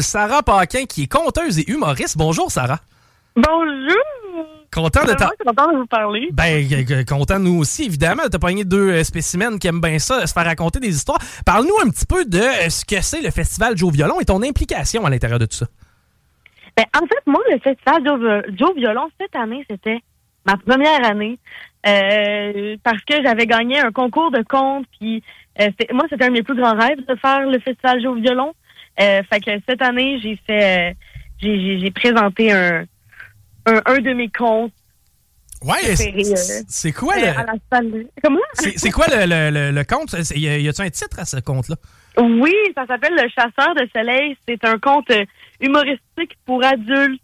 Sarah Paquin, qui est conteuse et humoriste. Bonjour, Sarah. Bonjour! Content de t'en- content de vous parler. Ben, g- g- content nous aussi, évidemment. T'as pogné deux euh, spécimens qui aiment bien ça, se faire raconter des histoires. Parle-nous un petit peu de euh, ce que c'est le Festival Joe Violon et ton implication à l'intérieur de tout ça. Ben, en fait, moi, le festival Joe, Joe Violon, cette année, c'était ma première année. euh, parce que j'avais gagné un concours de contes. Puis, euh, moi, c'était un de mes plus grands rêves de faire le festival Joe Violon. Euh, fait que cette année, j'ai fait, euh, j'ai- présenté un, un, un de mes contes. Ouais, c'est- euh, c'est quoi le- à la salle. Comment? C'est quoi le, le, le- le conte? Y a- y a-tu un titre à ce conte-là? Oui, ça s'appelle Le Chasseur de Soleil. C'est un conte humoristique pour adultes.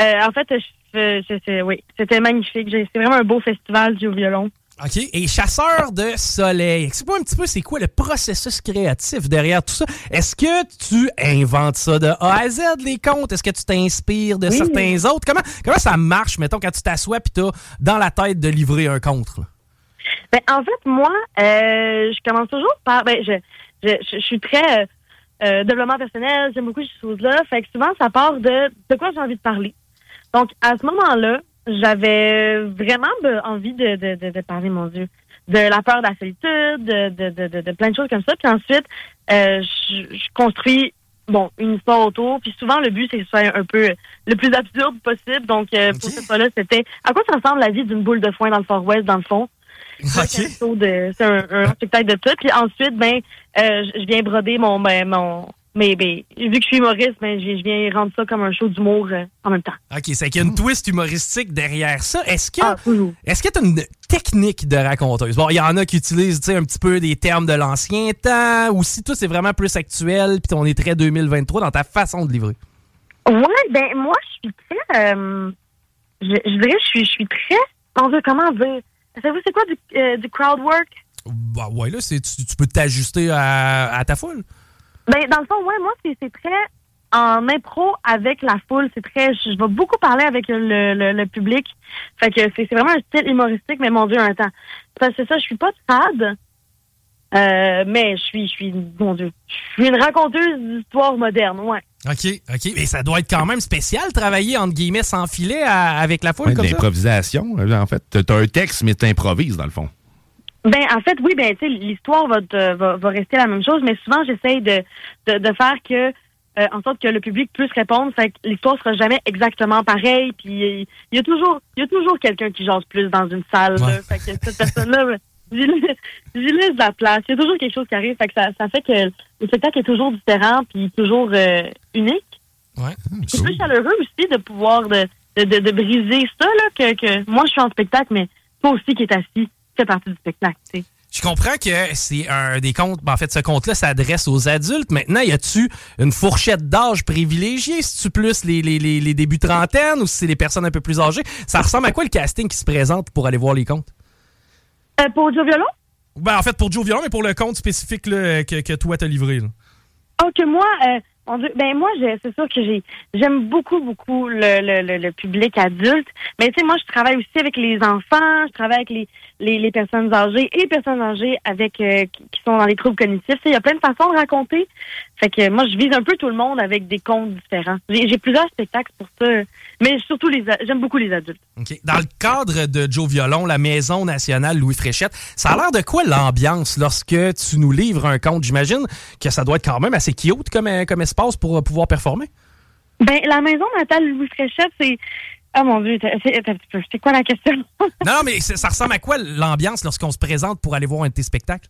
Euh, en fait, je, je- je- oui, c'était magnifique. C'est vraiment un beau festival du violon. OK. Et chasseur de soleil. Explique-moi un petit peu, c'est quoi le processus créatif derrière tout ça? Est-ce que tu inventes ça de A à Z, les contes? Est-ce que tu t'inspires de Oui. certains autres? Comment, comment ça marche, mettons, quand tu t'assois et tu dans la tête de livrer un conte? là? Ben, en fait, moi, euh, je commence toujours par. Ben, je, je, je, je suis très euh, euh, développement personnel, j'aime beaucoup ces choses-là. Fait que souvent, ça part de de quoi j'ai envie de parler. Donc, à ce moment-là, j'avais vraiment envie de, de, de, de parler, mon Dieu, de la peur de la solitude, de, de, de, de, de plein de choses comme ça. Puis ensuite, euh, je, je construis bon une histoire autour. Puis souvent, le but, c'est que ce soit un peu le plus absurde possible. Donc, euh, pour cette fois-là, c'était à quoi ça ressemble la vie d'une boule de foin dans le Fort West, dans le fond? C'est un show de- c'est un, un spectacle de tout. Puis ensuite, ben, euh, je je viens broder mon, ben, mon, mais, ben, vu que je suis humoriste, ben, je viens rendre ça comme un show d'humour euh, en même temps. OK, c'est qu'il y a une twist humoristique derrière ça. Est-ce que Ah, est-ce que tu as une technique de raconteuse? Bon, il y en a qui utilisent tu sais, un petit peu des termes de l'ancien temps, ou si toi, c'est vraiment plus actuel, puis on est très 2023 dans ta façon de livrer. Ouais, ben, moi, je suis très, euh, je, je dirais, je suis, je suis très, on veut comment dire, savez-vous, c'est quoi du, euh, du crowd work? Bah ouais, là, c'est- tu, tu peux t'ajuster à, à ta foule. Ben, dans le fond, ouais, moi, c'est c'est très en impro avec la foule. C'est très, je, je vais beaucoup parler avec le, le, le public. Fait que c'est c'est vraiment un style humoristique, mais mon Dieu, un temps. Parce que ça, je suis pas fade, euh, mais je suis, je suis, mon Dieu, je suis une raconteuse d'histoire moderne, ouais. OK, OK. Mais ça doit être quand même spécial, travailler, entre guillemets, sans filet à- avec la foule Ouais, comme ça. l'improvisation. euh, En fait, t'as un texte, mais t'improvises, dans le fond. Ben, en fait, oui, ben, tu sais, l'histoire va, te- va, va rester la même chose, mais souvent, j'essaye de, de, de faire que euh, en sorte que le public puisse répondre. Fait que l'histoire sera jamais exactement pareille. Puis il y a toujours, il y a toujours quelqu'un qui jase plus dans une salle. là. Fait que cette personne-là, j'y laisse j'y laisse de la place. Il y a toujours quelque chose qui arrive. Fait que ça, ça fait que le spectacle est toujours différent puis toujours euh, unique. Ouais. C'est plus chaleureux aussi de pouvoir de, de, de, de briser ça là que, que moi je suis en spectacle, mais toi aussi qui est assis fait partie du spectacle. Je comprends que c'est un des comptes. ben, en fait, ce compte-là s'adresse aux adultes. Maintenant, y a-tu une fourchette d'âge privilégiée? Si tu plus les, les, les, les débuts trentaine ou si c'est les personnes un peu plus âgées? Ça ressemble à quoi le casting qui se présente pour aller voir les comptes? Euh, pour Joe Violon? Ben, en fait, pour Joe Violon, mais pour le compte spécifique là, que, que toi t'as livré. là. Oh, que moi, euh, mon Dieu, ben moi, c'est sûr que j'ai, j'aime beaucoup, beaucoup le, le, public adulte. Mais tu sais, moi, je travaille aussi avec les enfants, je travaille avec les, personnes âgées et les personnes âgées avec euh, qui, sont dans les troubles cognitifs. Il y a plein de façons de raconter. Fait que moi, je vise un peu tout le monde avec des contes différents. J'ai, plusieurs spectacles pour ça, mais surtout les, j'aime beaucoup les adultes. Dans le cadre de Joe Violon, la Maison nationale Louis Fréchette, ça a l'air de quoi l'ambiance lorsque tu nous livres un conte? J'imagine que ça doit être quand même assez cute comme, euh, pour euh, pouvoir performer? Ben, la maison natale Louis Fréchette, c'est, ah mon Dieu, c'est, attends un petit peu. c'est quoi la question? Non, non, mais ça ressemble à quoi l'ambiance lorsqu'on se présente pour aller voir un de tes spectacles?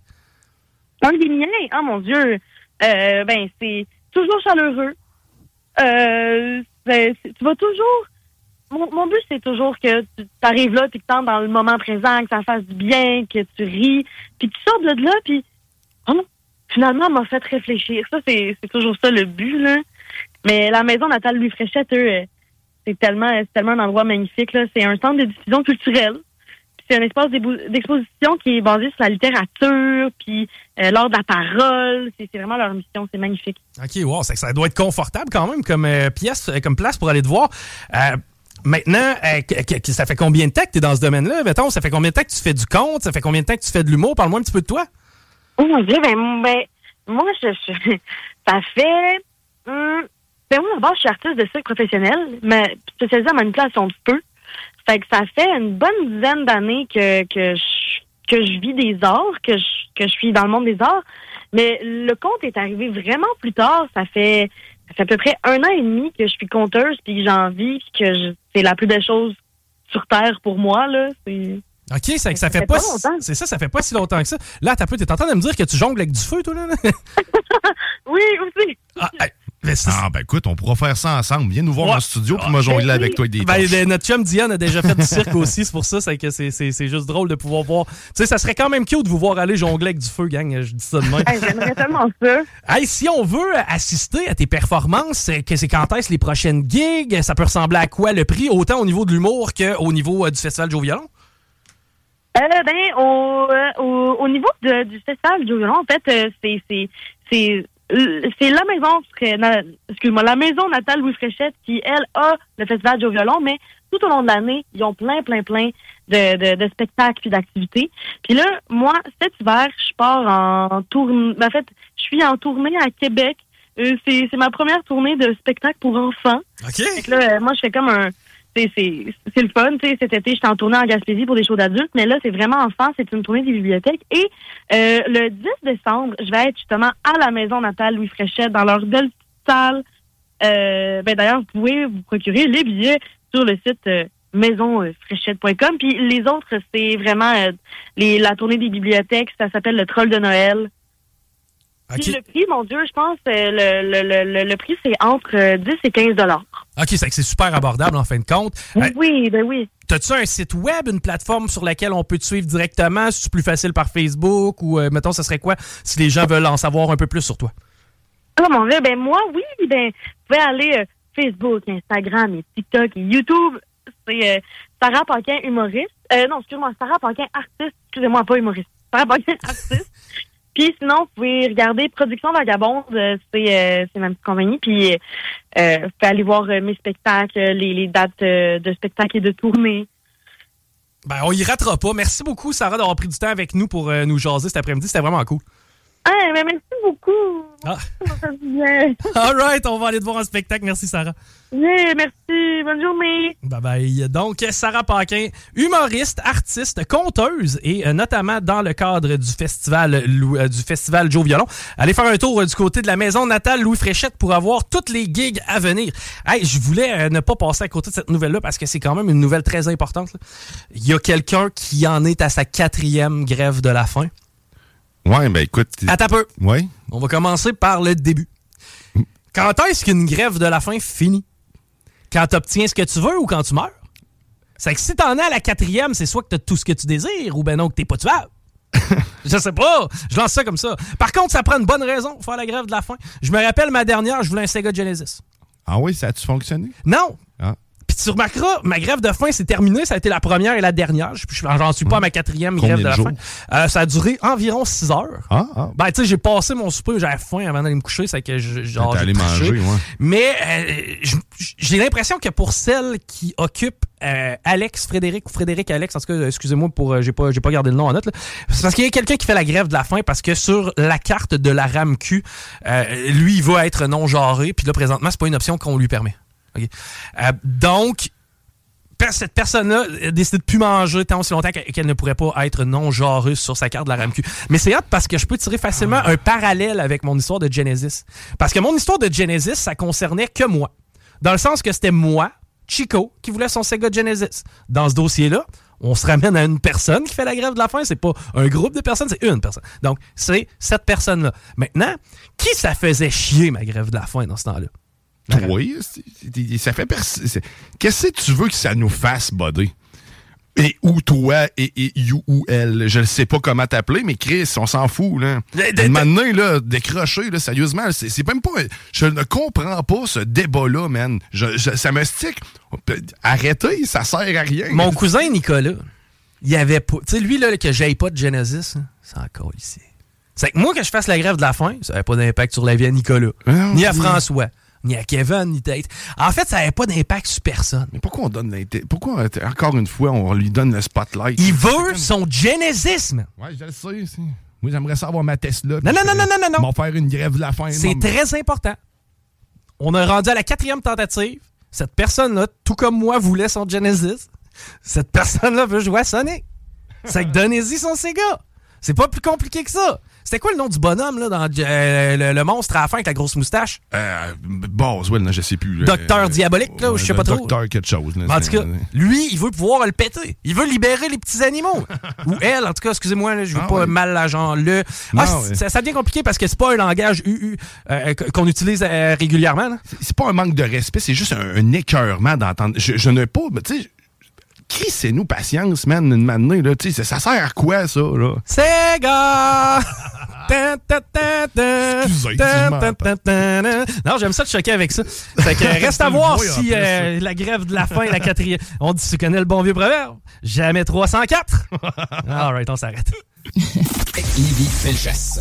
Un des miens, oh mon Dieu, euh, ben c'est toujours chaleureux. Euh, ben, tu vas toujours. Mon, mon but c'est toujours que tu arrives là, puis que t'entres dans le moment présent, que ça fasse du bien, que tu ris, puis tu sors de là, puis oh non, finalement, m'a fait réfléchir. Ça c'est toujours ça le but là. Mais la maison natale Louis Fréchette, eux, euh, c'est tellement tellement un endroit magnifique. C'est un centre de diffusion culturelle. C'est un espace d'exposition qui est basé sur la littérature, puis euh, l'art de la parole. C'est vraiment leur mission. C'est magnifique. OK, wow, ça, doit être confortable quand même comme euh, pièce, euh, comme place pour aller te voir. Maintenant, ça fait combien de temps que tu es dans ce domaine-là? Mettons, ça fait combien de temps que tu fais du conte? Ça fait combien de temps que tu fais de l'humour? Parle-moi un petit peu de toi. Oh mon Dieu, ben, ben moi, je, je- ça fait... hum, ben moi, d'abord, je suis artiste de cirque professionnel, mais spécialisée en manipulation de feu. Fait que ça fait une bonne dizaine d'années que, que, je, que je vis des arts, que je, que je suis dans le monde des arts. Mais le conte est arrivé vraiment plus tard. Ça fait, ça fait à peu près un an et demi que je suis conteuse, puis que j'en vis, que c'est la plus belle chose sur Terre pour moi. là. C'est... OK, ça, ça fait fait pas, pas si- longtemps. c'est ça, ça fait pas si longtemps que ça. Là, t'as peu, t'es en train de me dire que tu jongles avec du feu, toi, là? là? Oui, aussi. ah, hey, mais Ah, ben écoute, on pourra faire ça ensemble. Viens nous voir Ouais. en studio pour me jongler avec toi avec des Ben, ben, notre chum Diane a déjà fait du cirque aussi, c'est pour ça, c'est que c'est, c'est, c'est juste drôle de pouvoir voir. Tu sais, ça serait quand même cute de vous voir aller jongler avec du feu, gang. Je dis ça de même. Hey, J'aimerais tellement ça. Hey, si on veut assister à tes performances, c'est que c'est quand est-ce les prochaines gigs? Ça peut ressembler à quoi le prix, autant au niveau de l'humour qu'au niveau euh, du Festival Joe Violon? Euh, ben, au, euh, au, au niveau de- du festival du violon, en fait, euh, c'est c'est c'est c'est la maison, excuse-moi, la maison natale Louis Fréchette qui elle a le festival du violon, mais tout au long de l'année, ils ont plein, plein, plein de, de, de spectacles puis d'activités. Puis là, moi, cet hiver, je pars en tournée. En fait, je suis en tournée à Québec. Euh, c'est c'est ma première tournée de spectacle pour enfants. OK. Fait que là, euh, moi, je fais comme un. C'est le fun, tu sais. Cet été, j'étais en tournée en Gaspésie pour des shows d'adultes, mais là, c'est vraiment enfant. C'est une tournée des bibliothèques. Et euh, le 10 décembre, je vais être justement à la maison natale Louis Fréchette dans leur belle salle. Euh, ben d'ailleurs, vous pouvez vous procurer les billets sur le site euh, maisonfréchette.com. Puis les autres, c'est vraiment euh, les, la tournée des bibliothèques. Ça s'appelle le Troll de Noël. Puis le prix, mon Dieu, je pense, euh, le, le, le, le, prix, c'est entre euh, 10 et 15 dollars. OK, c'est que c'est super abordable en fin de compte. Euh, Oui, ben oui. T'as-tu un site web, une plateforme sur laquelle on peut te suivre directement? Si c'est plus facile par Facebook ou, euh, mettons, ça serait quoi si les gens veulent en savoir un peu plus sur toi? Ah, mon Dieu, ben moi, oui, ben, vous pouvez aller euh, Facebook, Instagram et TikTok et YouTube. C'est euh, Sarah Paquin, humoriste. Euh, non, excuse-moi, Sarah Paquin, artiste. Excusez-moi, pas humoriste. Sarah Paquin, artiste. Puis sinon, vous pouvez regarder Production Vagabonde, euh, c'est euh, c'est ma petite compagnie. Puis euh, vous pouvez aller voir euh, mes spectacles, les, dates euh, de spectacles et de tournées. Ben, on y ratera pas. Merci beaucoup, Sarah, d'avoir pris du temps avec nous pour euh, nous jaser cet après-midi. C'était vraiment cool. Ah, mais merci beaucoup. Ah. Ça fait du bien. All right, on va aller te voir en spectacle. Merci, Sarah. Yeah, merci. Bonne journée. Bye bye. Donc, Sarah Paquin, humoriste, artiste, conteuse et euh, notamment dans le cadre du festival euh, du festival Joe Violon. Allez faire un tour euh, du côté de la maison natale Louis Fréchette pour avoir toutes les gigs à venir. Hey, je voulais ne pas passer à côté de cette nouvelle-là parce que c'est quand même une nouvelle très importante. là. Il y a quelqu'un qui en est à sa quatrième grève de la faim. Ouais, ben écoute. Attends un peu. Ouais. On va commencer par le début. Quand est-ce qu'une grève de la faim finit? Quand tu obtiens ce que tu veux ou quand tu meurs? C'est que si t'en es à la quatrième, c'est soit que t'as tout ce que tu désires ou ben non que t'es pas tuable. je sais pas. Je lance ça comme ça. Par contre, ça prend une bonne raison pour faire la grève de la faim. Je me rappelle ma dernière, je voulais un Sega Genesis. Ah oui, ça a-tu fonctionné? Non! Puis tu remarqueras, ma grève de faim, c'est terminé. Ça a été la première et la dernière. Je- je- J'en suis pas à ma quatrième Combien grève de de la faim. Euh, ça a duré environ 6 heures. Ah, ah. Ben, tu sais, j'ai passé mon souper, j'avais faim avant d'aller me coucher, c'est que je, genre, allé manger, ouais. Mais euh, j'ai l'impression que pour celle qui occupe euh, Alex Frédéric ou Frédéric Alex, en tout cas, excusez-moi pour euh, j'ai pas j'ai pas gardé le nom en note, c'est parce qu'il y a quelqu'un qui fait la grève de la faim parce que sur la carte de la RAMQ, euh, lui il va être non genré, puis là présentement c'est pas une option qu'on lui permet. Euh, donc cette personne-là a décidé de plus manger tant aussi longtemps qu'elle ne pourrait pas être non genreuse sur sa carte de la RAMQ. Mais c'est hâte parce que je peux tirer facilement un parallèle avec mon histoire de Genesis. Parce que mon histoire de Genesis, ça concernait que moi. Dans le sens que c'était moi, Chico, qui voulait son Sega Genesis. Dans ce dossier-là, on se ramène à une personne qui fait la grève de la faim. C'est pas un groupe de personnes, c'est une personne. Donc, c'est cette personne-là. Maintenant, qui ça faisait chier, ma grève de la faim, dans ce temps-là? C'est- ça fait Qu'est-ce que tu veux que ça nous fasse, buddy? Et ou toi et, et you ou elle? Je ne sais pas comment t'appeler, mais Chris, on s'en fout, là. Maintenant, là, décrocher, là, sérieusement, c'est même pas. Je ne comprends pas ce débat-là, man. Je- je- ça me stick. Arrêtez, ça sert à rien. Mon cousin Nicolas, il avait pas. Tu sais, lui, là, que j'aille pas de Genesis, hein, c'est encore ici. C'est que moi, que je fasse la grève de la faim, ça n'avait pas d'impact sur la vie à Nicolas, Non, ni à oui. Ni à Kevin, ni Tate. En fait, ça n'avait pas d'impact sur personne. Mais pourquoi on donne Pourquoi, encore une fois, on lui donne le spotlight? Il veut son Genesis, man. Ouais, je le sais. Moi, j'aimerais ça avoir ma Tesla. Non, non, non, non, non, non, non. M'en faire une grève de la faim. C'est très important. On a rendu à la quatrième tentative. Cette personne-là, tout comme moi, voulait son Genesis. Cette personne-là veut jouer à Sonic. C'est que donnez-y son Sega. C'est pas plus compliqué que ça. C'était quoi le nom du bonhomme là, dans euh, le, le monstre à la fin avec la grosse moustache? Euh, Boswell, je sais plus. Docteur Diabolique, là, ou je sais pas trop. Docteur quelque chose. là, En tout cas, lui, il veut pouvoir le péter. Il veut libérer les petits animaux. Ou elle, en tout cas, excusez-moi, là, je veux Ah pas mal la genre le. Ah, ça, ça devient compliqué parce que c'est pas un langage UU euh, qu'on utilise euh, régulièrement. là. c'est pas un manque de respect, c'est juste un, un écœurement d'entendre. Je, je n'ai pas, mais tu sais, qui c'est nous patience, man, une manée, là, tu sais, ça, ça sert à quoi, ça, là? Sega! Excusez. Non, j'aime ça de choquer avec ça. Fait que reste à voir si euh, la grève de la faim, la quatrième. On dit, tu connais le bon vieux proverbe? Jamais 304. All right, on s'arrête. Yves Felchasse.